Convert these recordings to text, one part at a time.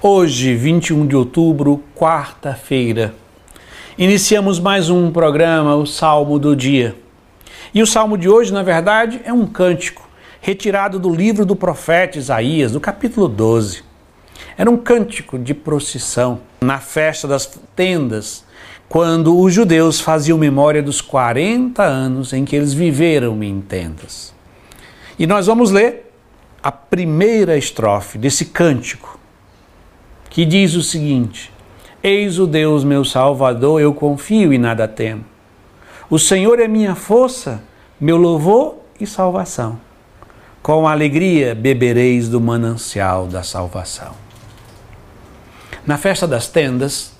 Hoje, 21 de outubro, quarta-feira, iniciamos mais um programa, o Salmo do Dia. E o salmo de hoje, na verdade, é um cântico retirado do livro do profeta Isaías, do capítulo 12. Era um cântico de procissão na festa das tendas, quando os judeus faziam memória dos 40 anos em que eles viveram em tendas. E nós vamos ler a primeira estrofe desse cântico que diz o seguinte: Eis o Deus meu Salvador, eu confio e nada temo. O Senhor é minha força, meu louvor e salvação. Com alegria bebereis do manancial da salvação. Na festa das tendas,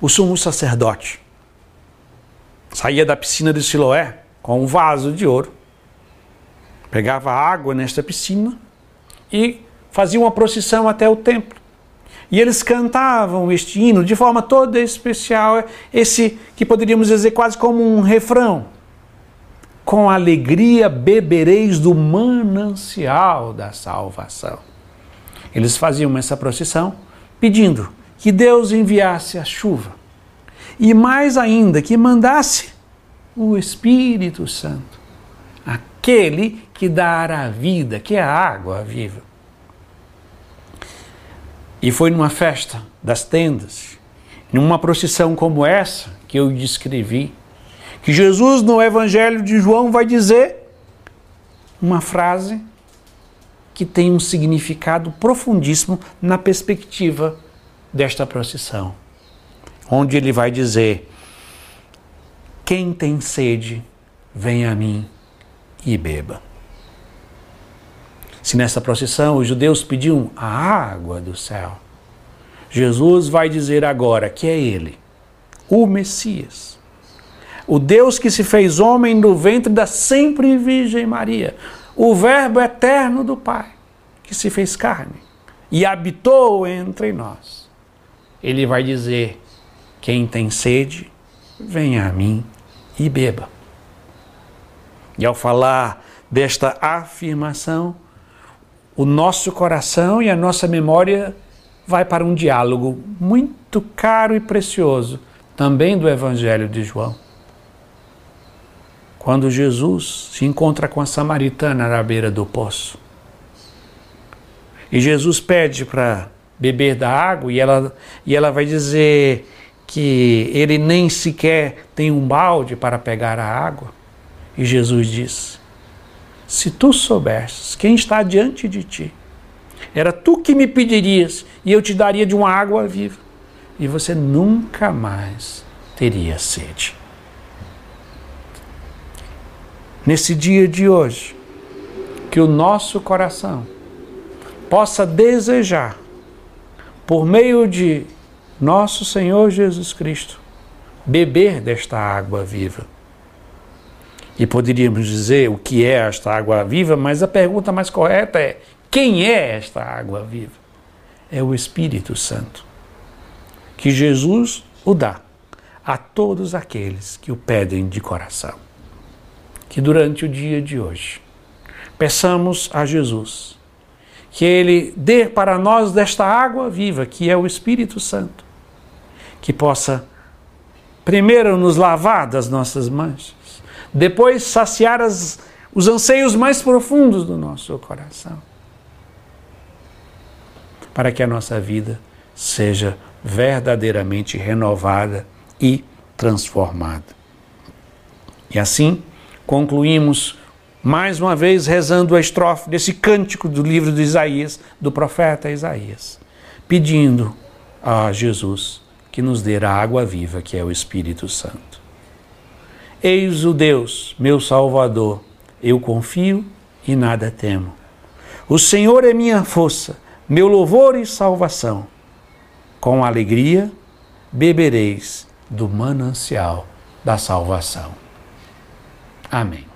o sumo sacerdote saía da piscina de Siloé com um vaso de ouro, pegava água nesta piscina e fazia uma procissão até o templo. E eles cantavam este hino de forma toda especial, esse que poderíamos dizer quase como um refrão. Com alegria bebereis do manancial da salvação. Eles faziam essa procissão pedindo que Deus enviasse a chuva e mais ainda que mandasse o Espírito Santo, aquele que dará a vida, que é a água viva. E foi numa festa das tendas, numa procissão como essa que eu descrevi, que Jesus no Evangelho de João vai dizer uma frase que tem um significado profundíssimo na perspectiva desta procissão, onde ele vai dizer: Quem tem sede, vem a mim e beba. Se nessa procissão os judeus pediam a água do céu, Jesus vai dizer agora que é Ele, o Messias, o Deus que se fez homem no ventre da sempre Virgem Maria, o Verbo eterno do Pai, que se fez carne e habitou entre nós. Ele vai dizer: quem tem sede, venha a mim e beba. E ao falar desta afirmação, o nosso coração e a nossa memória vai para um diálogo muito caro e precioso, também do Evangelho de João. Quando Jesus se encontra com a samaritana na beira do poço. E Jesus pede para beber da água e ela, e ela vai dizer que ele nem sequer tem um balde para pegar a água. E Jesus diz: se tu soubesses quem está diante de ti, era tu que me pedirias e eu te daria de uma água viva, e você nunca mais teria sede. Nesse dia de hoje, que o nosso coração possa desejar, por meio de nosso Senhor Jesus Cristo, beber desta água viva e poderíamos dizer o que é esta água viva, mas a pergunta mais correta é: quem é esta água viva? É o Espírito Santo, que Jesus o dá a todos aqueles que o pedem de coração. Que durante o dia de hoje peçamos a Jesus que Ele dê para nós desta água viva, que é o Espírito Santo, que possa primeiro nos lavar das nossas manchas depois saciar as, os anseios mais profundos do nosso coração, para que a nossa vida seja verdadeiramente renovada e transformada. E assim concluímos mais uma vez rezando a estrofe desse cântico do livro de Isaías, do profeta Isaías, pedindo a Jesus que nos dê a água viva, que é o Espírito Santo. Eis o Deus, meu Salvador, eu confio e nada temo. O Senhor é minha força, meu louvor e salvação. Com alegria bebereis do manancial da salvação. Amém.